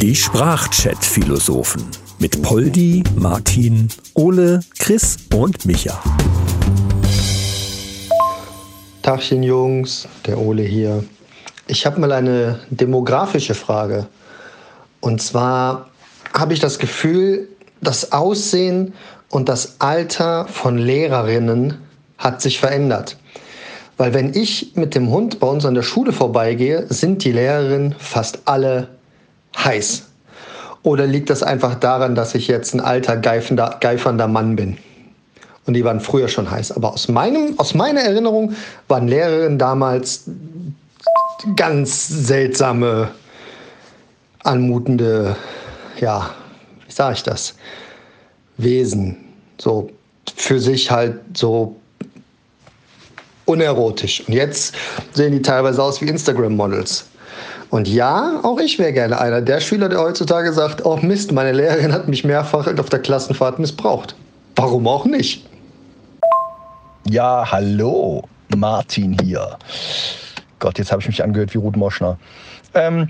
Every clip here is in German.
Die Sprachchat-Philosophen mit Poldi, Martin, Ole, Chris und Micha. Tachchen Jungs, der Ole hier. Ich habe mal eine demografische Frage. Und zwar habe ich das Gefühl, das Aussehen und das Alter von Lehrerinnen hat sich verändert. Weil wenn ich mit dem Hund bei uns an der Schule vorbeigehe, sind die Lehrerinnen fast alle heiß. Oder liegt das einfach daran, dass ich jetzt ein alter, geifernder, geifernder Mann bin? Und die waren früher schon heiß. Aber aus, meinem, aus meiner Erinnerung waren Lehrerinnen damals ganz seltsame, anmutende, ja, wie sage ich das, Wesen. So für sich halt so unerotisch. Und jetzt sehen die teilweise aus wie Instagram-Models. Und ja, auch ich wäre gerne einer der Schüler, der heutzutage sagt, oh Mist, meine Lehrerin hat mich mehrfach auf der Klassenfahrt missbraucht. Warum auch nicht? Ja, hallo, Martin hier. Gott, jetzt habe ich mich angehört wie Ruth Moschner. Ähm,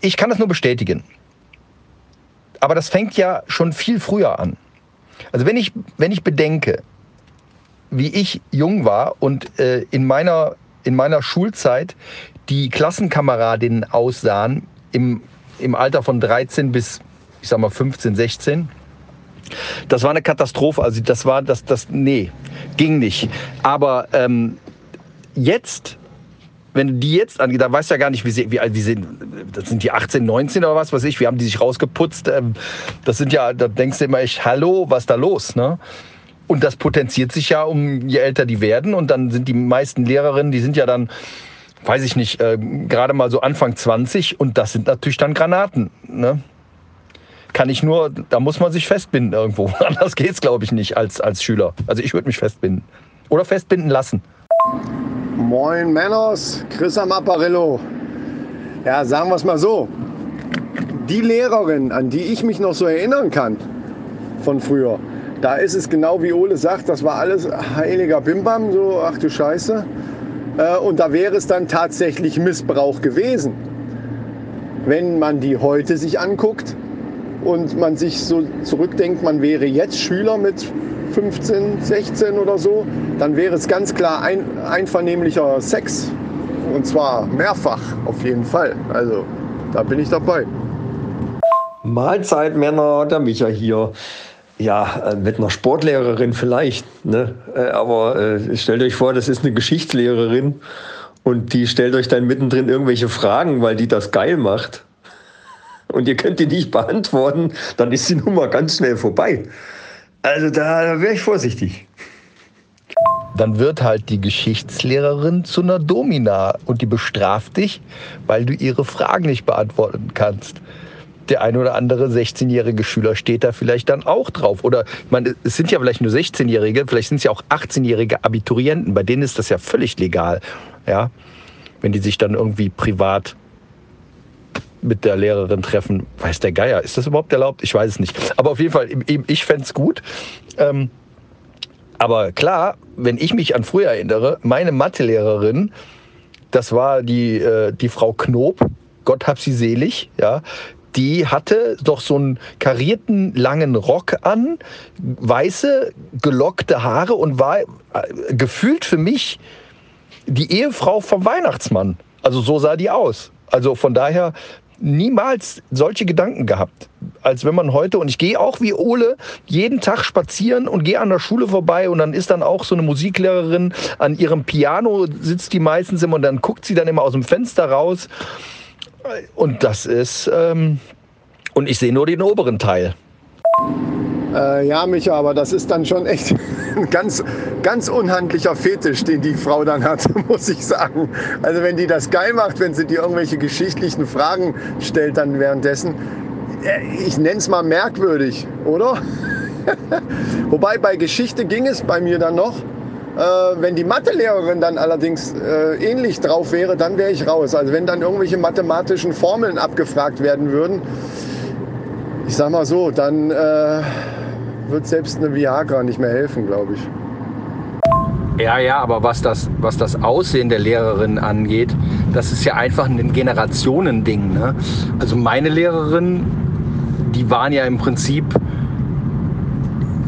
ich kann das nur bestätigen. Aber das fängt ja schon viel früher an. Also wenn ich, wenn ich bedenke, wie ich jung war und äh, in, meiner, in meiner Schulzeit die Klassenkameradinnen aussahen im, im Alter von 13 bis, ich sag mal, 15, 16, das war eine Katastrophe. Also das war, das, das, nee, ging nicht. Aber ähm, jetzt wenn du die jetzt angehst, da weißt du ja gar nicht, wie, sie, wie alt die sind. Das sind die 18, 19 oder was weiß ich. Wir haben die sich rausgeputzt. Ähm, das sind ja, da denkst du immer echt, hallo, was ist da los? Ne? Und das potenziert sich ja, um je älter die werden. Und dann sind die meisten Lehrerinnen, die sind ja dann, weiß ich nicht, äh, gerade mal so Anfang 20. Und das sind natürlich dann Granaten. Ne? Kann ich nur, da muss man sich festbinden irgendwo. Anders geht's, glaube ich, nicht als, als Schüler. Also ich würde mich festbinden. Oder festbinden lassen. Moin Männers, Chris am Apparillo. Ja, sagen wir es mal so. Die Lehrerin, an die ich mich noch so erinnern kann von früher, da ist es genau wie Ole sagt, das war alles heiliger Bimbam, so ach du Scheiße. Äh, und da wäre es dann tatsächlich Missbrauch gewesen. Wenn man die heute sich anguckt und man sich so zurückdenkt, man wäre jetzt Schüler mit 15, 16 oder so, dann wäre es ganz klar ein, einvernehmlicher Sex. Und zwar mehrfach, auf jeden Fall. Also da bin ich dabei. Mahlzeit, Männer, der Micha hier. Ja, äh, mit einer Sportlehrerin vielleicht. Ne? Äh, aber äh, stellt euch vor, das ist eine Geschichtslehrerin und die stellt euch dann mittendrin irgendwelche Fragen, weil die das geil macht. Und ihr könnt die nicht beantworten, dann ist die Nummer ganz schnell vorbei. Also da, da wäre ich vorsichtig. Dann wird halt die Geschichtslehrerin zu einer Domina und die bestraft dich, weil du ihre Fragen nicht beantworten kannst. Der ein oder andere 16-jährige Schüler steht da vielleicht dann auch drauf. Oder meine, es sind ja vielleicht nur 16-Jährige, vielleicht sind es ja auch 18-jährige Abiturienten. Bei denen ist das ja völlig legal. Ja, wenn die sich dann irgendwie privat mit der Lehrerin treffen. Weiß der Geier, ist das überhaupt erlaubt? Ich weiß es nicht. Aber auf jeden Fall, ich fände es gut. Ähm, aber klar, wenn ich mich an früher erinnere, meine Mathelehrerin, das war die, äh, die Frau Knob, Gott hab sie selig, ja, die hatte doch so einen karierten langen Rock an, weiße, gelockte Haare und war äh, gefühlt für mich die Ehefrau vom Weihnachtsmann. Also so sah die aus. Also von daher niemals solche Gedanken gehabt, als wenn man heute, und ich gehe auch wie Ole jeden Tag spazieren und gehe an der Schule vorbei und dann ist dann auch so eine Musiklehrerin an ihrem Piano, sitzt die meistens immer und dann guckt sie dann immer aus dem Fenster raus. Und das ist, ähm, und ich sehe nur den oberen Teil. Äh, ja, Micha, aber das ist dann schon echt ein ganz, ganz unhandlicher Fetisch, den die Frau dann hat, muss ich sagen. Also wenn die das geil macht, wenn sie dir irgendwelche geschichtlichen Fragen stellt dann währenddessen, äh, ich nenne es mal merkwürdig, oder? Wobei bei Geschichte ging es bei mir dann noch. Äh, wenn die Mathelehrerin dann allerdings äh, ähnlich drauf wäre, dann wäre ich raus. Also wenn dann irgendwelche mathematischen Formeln abgefragt werden würden, ich sag mal so, dann äh, wird selbst eine Viagra nicht mehr helfen, glaube ich. Ja, ja, aber was das, was das Aussehen der Lehrerin angeht, das ist ja einfach ein Generationending. Ne? Also meine Lehrerin, die waren ja im Prinzip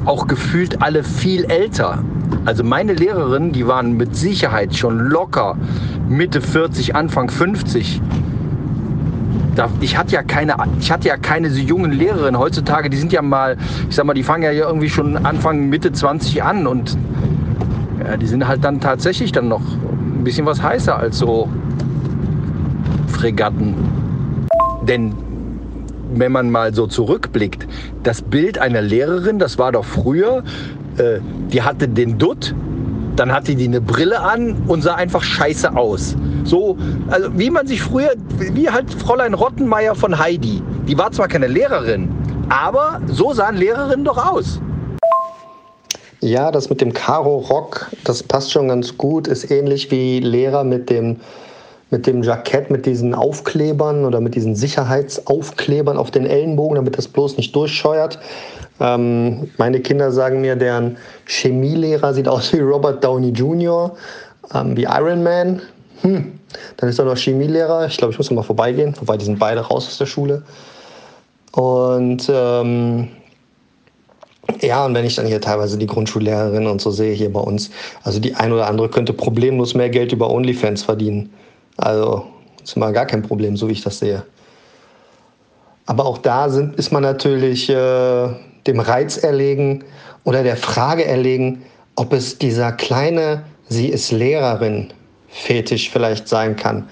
auch gefühlt alle viel älter. Also meine Lehrerinnen, die waren mit Sicherheit schon locker Mitte 40, Anfang 50. Da, ich hatte ja keine, ich hatte ja keine so jungen Lehrerinnen. Heutzutage, die sind ja mal, ich sag mal, die fangen ja irgendwie schon Anfang Mitte 20 an und ja, die sind halt dann tatsächlich dann noch ein bisschen was heißer als so Fregatten. Denn wenn man mal so zurückblickt, das Bild einer Lehrerin, das war doch früher, äh, die hatte den Dutt, dann hatte die eine Brille an und sah einfach scheiße aus. So, also wie man sich früher, wie halt Fräulein Rottenmeier von Heidi. Die war zwar keine Lehrerin, aber so sahen Lehrerinnen doch aus. Ja, das mit dem Karo-Rock, das passt schon ganz gut. Ist ähnlich wie Lehrer mit dem, mit dem Jackett, mit diesen Aufklebern oder mit diesen Sicherheitsaufklebern auf den Ellenbogen, damit das bloß nicht durchscheuert. Ähm, meine Kinder sagen mir, deren Chemielehrer sieht aus wie Robert Downey Jr., ähm, wie Iron Man. Hm. Dann ist er noch Chemielehrer. Ich glaube, ich muss noch mal vorbeigehen. Wobei, die sind beide raus aus der Schule. Und ähm, ja, und wenn ich dann hier teilweise die Grundschullehrerin und so sehe hier bei uns, also die ein oder andere könnte problemlos mehr Geld über OnlyFans verdienen. Also ist mal gar kein Problem, so wie ich das sehe. Aber auch da sind, ist man natürlich äh, dem Reiz erlegen oder der Frage erlegen, ob es dieser kleine, sie ist Lehrerin, Fetisch vielleicht sein kann.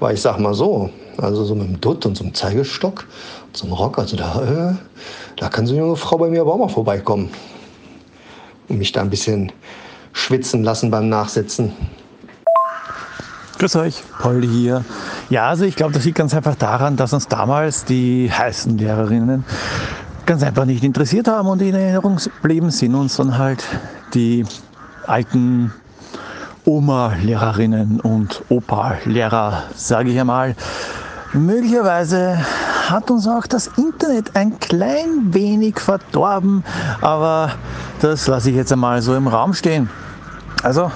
Weil ich sag mal so, also so mit dem Dutt und so einem Zeigestock und so einem Rock, also da, äh, da kann so eine junge Frau bei mir aber auch mal vorbeikommen. Und mich da ein bisschen schwitzen lassen beim Nachsitzen. Grüß euch, Paul hier. Ja, also ich glaube, das liegt ganz einfach daran, dass uns damals die heißen Lehrerinnen ganz einfach nicht interessiert haben und in Erinnerung geblieben sind uns dann halt die alten Oma-Lehrerinnen und Opa-Lehrer, sage ich einmal. Möglicherweise hat uns auch das Internet ein klein wenig verdorben, aber das lasse ich jetzt einmal so im Raum stehen. Also,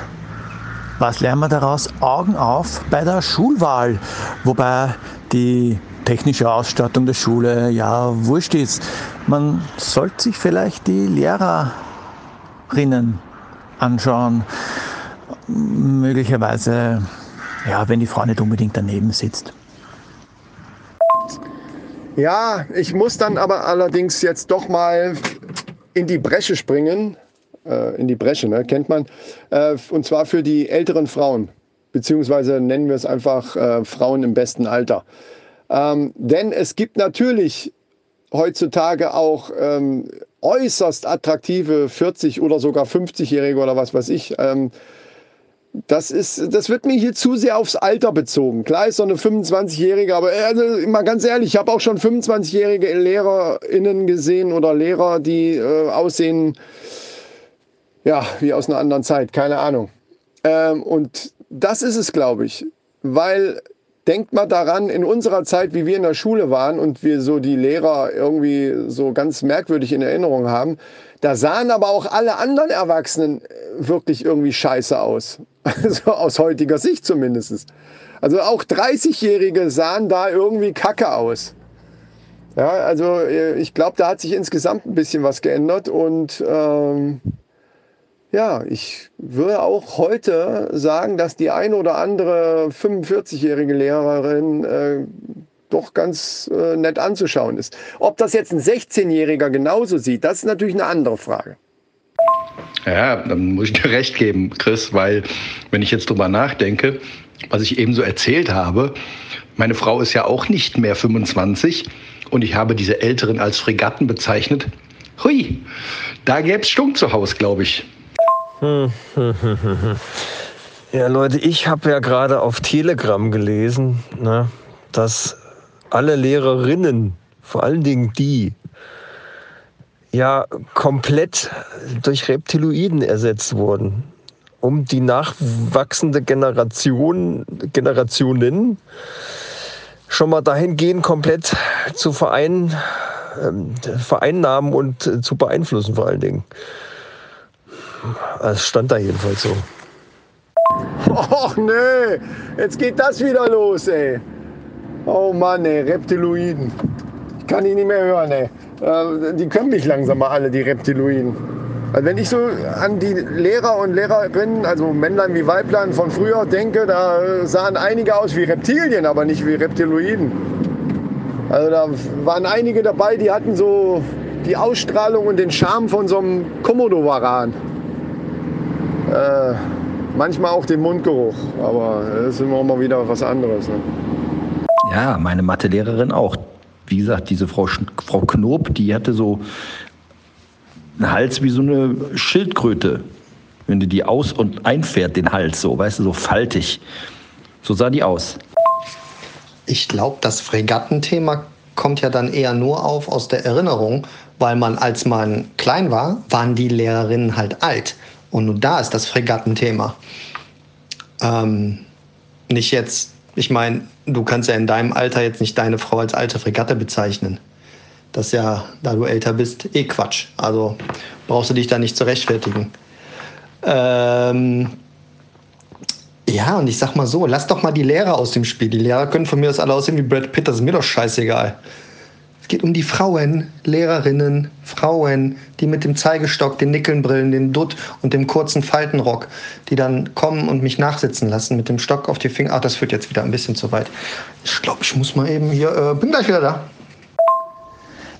was lernen wir daraus? Augen auf bei der Schulwahl, wobei die technische Ausstattung der Schule ja wurscht ist. Man sollte sich vielleicht die Lehrerinnen anschauen. Möglicherweise, ja, wenn die Frau nicht unbedingt daneben sitzt. Ja, ich muss dann aber allerdings jetzt doch mal in die Bresche springen. Äh, in die Bresche, ne? kennt man. Äh, und zwar für die älteren Frauen. Beziehungsweise nennen wir es einfach äh, Frauen im besten Alter. Ähm, denn es gibt natürlich heutzutage auch ähm, äußerst attraktive 40 oder sogar 50-Jährige oder was weiß ich. Ähm, das, ist, das wird mir hier zu sehr aufs Alter bezogen. Klar ist so eine 25-Jährige, aber also, mal ganz ehrlich, ich habe auch schon 25-jährige LehrerInnen gesehen oder Lehrer, die äh, aussehen, ja, wie aus einer anderen Zeit, keine Ahnung. Ähm, und das ist es, glaube ich, weil Denkt mal daran, in unserer Zeit, wie wir in der Schule waren und wir so die Lehrer irgendwie so ganz merkwürdig in Erinnerung haben, da sahen aber auch alle anderen Erwachsenen äh, wirklich irgendwie scheiße aus. Also aus heutiger Sicht zumindest. Also auch 30-Jährige sahen da irgendwie kacke aus. Ja, also äh, ich glaube, da hat sich insgesamt ein bisschen was geändert und ähm, ja, ich würde auch heute sagen, dass die ein oder andere 45-jährige Lehrerin äh, doch ganz äh, nett anzuschauen ist. Ob das jetzt ein 16-Jähriger genauso sieht, das ist natürlich eine andere Frage. Ja, dann muss ich dir recht geben, Chris, weil wenn ich jetzt drüber nachdenke, was ich eben so erzählt habe, meine Frau ist ja auch nicht mehr 25 und ich habe diese Älteren als Fregatten bezeichnet. Hui, da gäbe es Stunk zu Hause, glaube ich. Ja, Leute, ich habe ja gerade auf Telegram gelesen, ne, dass alle Lehrerinnen, vor allen Dingen die, ja komplett durch Reptiloiden ersetzt wurden, um die nachwachsende Generation, Generationen schon mal dahingehend komplett zu verein, äh, vereinnahmen und äh, zu beeinflussen vor allen Dingen. Es stand da jedenfalls so. Och nö, jetzt geht das wieder los, ey. Oh Mann, ey, Reptiloiden. Ich kann die nicht mehr hören, ey. Äh, die können mich langsam mal alle, die Reptiloiden. Also wenn ich so an die Lehrer und Lehrerinnen, also Männlein wie Weiblein von früher denke, da sahen einige aus wie Reptilien, aber nicht wie Reptiloiden. Also da waren einige dabei, die hatten so die Ausstrahlung und den Charme von so einem Komodo-Varan. Äh, manchmal auch den Mundgeruch, aber das ist immer mal wieder was anderes. Ne? Ja, meine Mathelehrerin auch. Wie gesagt, diese Frau, Frau Knob, die hatte so einen Hals wie so eine Schildkröte. Wenn du die aus- und einfährt, den Hals so, weißt du, so faltig. So sah die aus. Ich glaube, das Fregattenthema kommt ja dann eher nur auf aus der Erinnerung, weil man, als man klein war, waren die Lehrerinnen halt alt. Und nur da ist das Fregattenthema. Ähm, nicht jetzt, ich meine, du kannst ja in deinem Alter jetzt nicht deine Frau als alte Fregatte bezeichnen. Das ist ja, da du älter bist, eh Quatsch. Also brauchst du dich da nicht zu rechtfertigen. Ähm, ja, und ich sag mal so, lass doch mal die Lehrer aus dem Spiel. Die Lehrer können von mir aus alle aussehen wie Brad Pitt, das ist mir doch scheißegal. Es geht um die Frauen, Lehrerinnen, Frauen, die mit dem Zeigestock, den Nickelnbrillen, den Dutt und dem kurzen Faltenrock, die dann kommen und mich nachsitzen lassen mit dem Stock auf die Finger. Ach, das führt jetzt wieder ein bisschen zu weit. Ich glaube, ich muss mal eben hier, äh, bin gleich wieder da.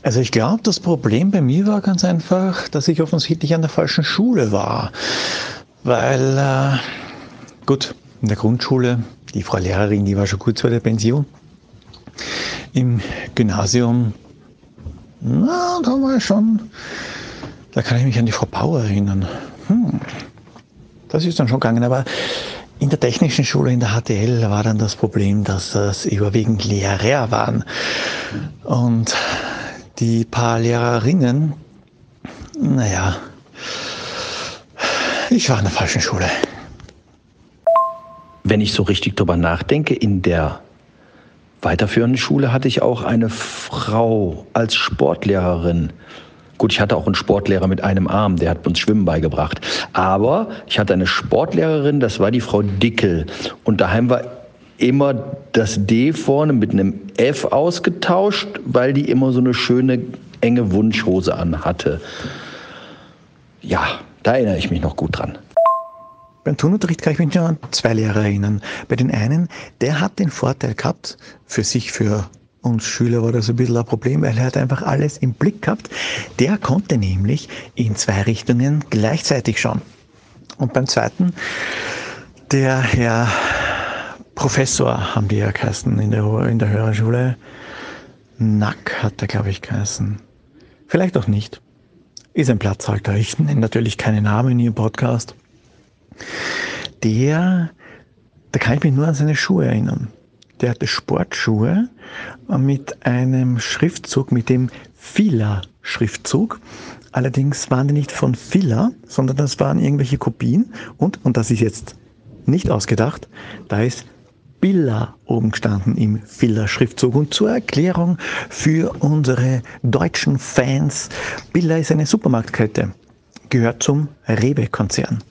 Also ich glaube, das Problem bei mir war ganz einfach, dass ich offensichtlich an der falschen Schule war. Weil, äh, gut, in der Grundschule, die Frau Lehrerin, die war schon kurz vor der Pension. Im Gymnasium, na, da war ich schon, da kann ich mich an die Frau Bauer erinnern. Hm, das ist dann schon gegangen, aber in der technischen Schule, in der HTL, war dann das Problem, dass das überwiegend Lehrer waren. Und die paar Lehrerinnen, naja, ich war in der falschen Schule. Wenn ich so richtig drüber nachdenke, in der weiterführenden Schule hatte ich auch eine Frau als Sportlehrerin. Gut, ich hatte auch einen Sportlehrer mit einem Arm, der hat uns Schwimmen beigebracht. Aber ich hatte eine Sportlehrerin, das war die Frau Dickel. Und daheim war immer das D vorne mit einem F ausgetauscht, weil die immer so eine schöne enge Wunschhose anhatte. Ja, da erinnere ich mich noch gut dran. Beim Turnunterricht kann ich mich nur an zwei Lehrer erinnern. Bei den einen, der hat den Vorteil gehabt, für sich, für uns Schüler war das ein bisschen ein Problem, weil er hat einfach alles im Blick gehabt. Der konnte nämlich in zwei Richtungen gleichzeitig schauen. Und beim zweiten, der Herr Professor, haben die ja geheißen in der, in der höheren Schule. Nack hat er, glaube ich, geheißen. Vielleicht auch nicht. Ist ein Platzhalter. Ich nenne natürlich keine Namen in Ihrem Podcast. Der, da kann ich mich nur an seine Schuhe erinnern. Der hatte Sportschuhe mit einem Schriftzug, mit dem Fila-Schriftzug. Allerdings waren die nicht von Fila, sondern das waren irgendwelche Kopien. Und, und das ist jetzt nicht ausgedacht, da ist Billa oben gestanden im Filler-Schriftzug. Und zur Erklärung für unsere deutschen Fans, Billa ist eine Supermarktkette, gehört zum Rewe-Konzern.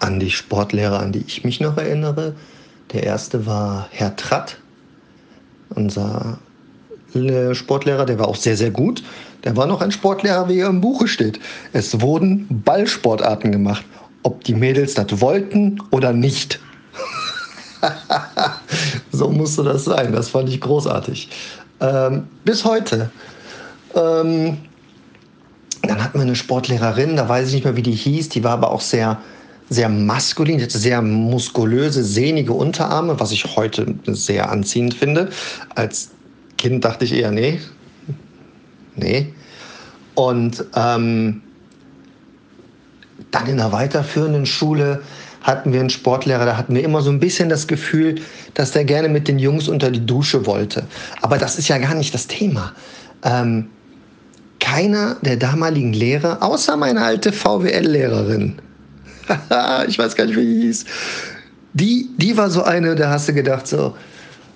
An die Sportlehrer, an die ich mich noch erinnere. Der erste war Herr Tratt, unser Sportlehrer, der war auch sehr, sehr gut. Der war noch ein Sportlehrer, wie er im Buche steht. Es wurden Ballsportarten gemacht, ob die Mädels das wollten oder nicht. so musste das sein. Das fand ich großartig. Ähm, bis heute. Ähm, dann hatten wir eine Sportlehrerin, da weiß ich nicht mehr, wie die hieß, die war aber auch sehr, sehr maskulin, hatte sehr muskulöse, sehnige Unterarme, was ich heute sehr anziehend finde. Als Kind dachte ich eher, nee. Nee. Und ähm, dann in der weiterführenden Schule hatten wir einen Sportlehrer, da hatten wir immer so ein bisschen das Gefühl, dass der gerne mit den Jungs unter die Dusche wollte. Aber das ist ja gar nicht das Thema. Ähm, keiner der damaligen Lehrer, außer meine alte VWL-Lehrerin, ich weiß gar nicht, wie die hieß, die, die war so eine, da hast du gedacht, so,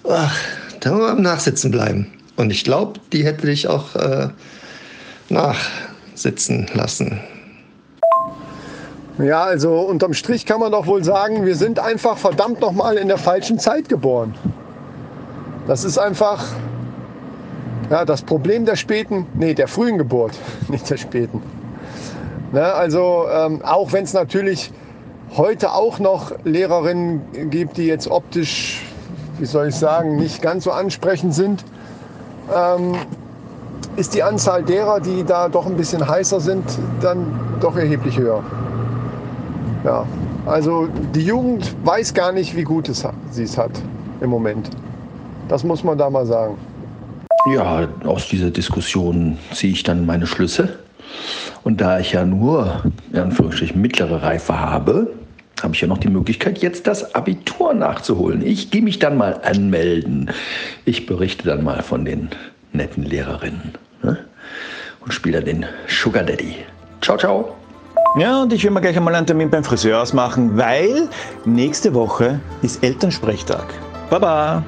ach, da wollen wir am Nachsitzen bleiben. Und ich glaube, die hätte dich auch äh, nachsitzen lassen. Ja, also unterm Strich kann man doch wohl sagen, wir sind einfach verdammt nochmal in der falschen Zeit geboren. Das ist einfach ja, das Problem der späten, nee, der frühen Geburt, nicht der späten. Ne, also ähm, auch wenn es natürlich heute auch noch Lehrerinnen gibt, die jetzt optisch, wie soll ich sagen, nicht ganz so ansprechend sind, ähm, ist die Anzahl derer, die da doch ein bisschen heißer sind, dann doch erheblich höher. Ja, also die Jugend weiß gar nicht, wie gut es sie es hat im Moment. Das muss man da mal sagen. Ja, aus dieser Diskussion ziehe ich dann meine Schlüsse. Und da ich ja nur, in Anführungsstrichen, mittlere Reife habe, habe ich ja noch die Möglichkeit, jetzt das Abitur nachzuholen. Ich gehe mich dann mal anmelden. Ich berichte dann mal von den netten Lehrerinnen ne? und spiele dann den Sugar Daddy. Ciao, ciao. Ja, und ich will mir gleich einmal einen Termin beim Friseur ausmachen, weil nächste Woche ist Elternsprechtag. Baba!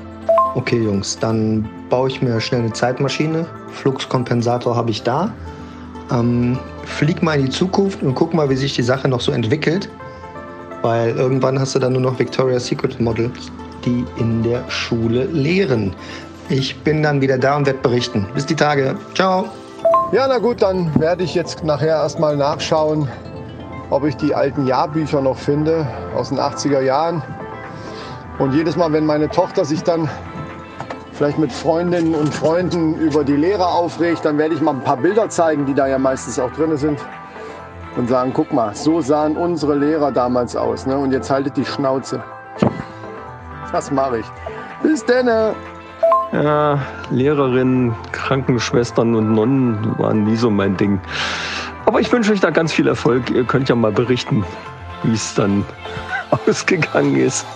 Okay, Jungs, dann baue ich mir schnell eine Zeitmaschine. Fluxkompensator habe ich da. Ähm, flieg mal in die Zukunft und guck mal, wie sich die Sache noch so entwickelt. Weil irgendwann hast du dann nur noch Victoria's Secret Models, die in der Schule lehren. Ich bin dann wieder da und werde berichten. Bis die Tage. Ciao. Ja, na gut, dann werde ich jetzt nachher erstmal nachschauen, ob ich die alten Jahrbücher noch finde aus den 80er Jahren. Und jedes Mal, wenn meine Tochter sich dann vielleicht mit Freundinnen und Freunden über die Lehrer aufregt, dann werde ich mal ein paar Bilder zeigen, die da ja meistens auch drin sind. Und sagen, guck mal, so sahen unsere Lehrer damals aus. Ne? Und jetzt haltet die Schnauze. Das mache ich. Bis denne. Ja, Lehrerinnen, Krankenschwestern und Nonnen waren nie so mein Ding. Aber ich wünsche euch da ganz viel Erfolg. Ihr könnt ja mal berichten, wie es dann ausgegangen ist.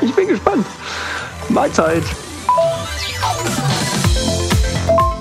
Ich bin gespannt. Mahlzeit.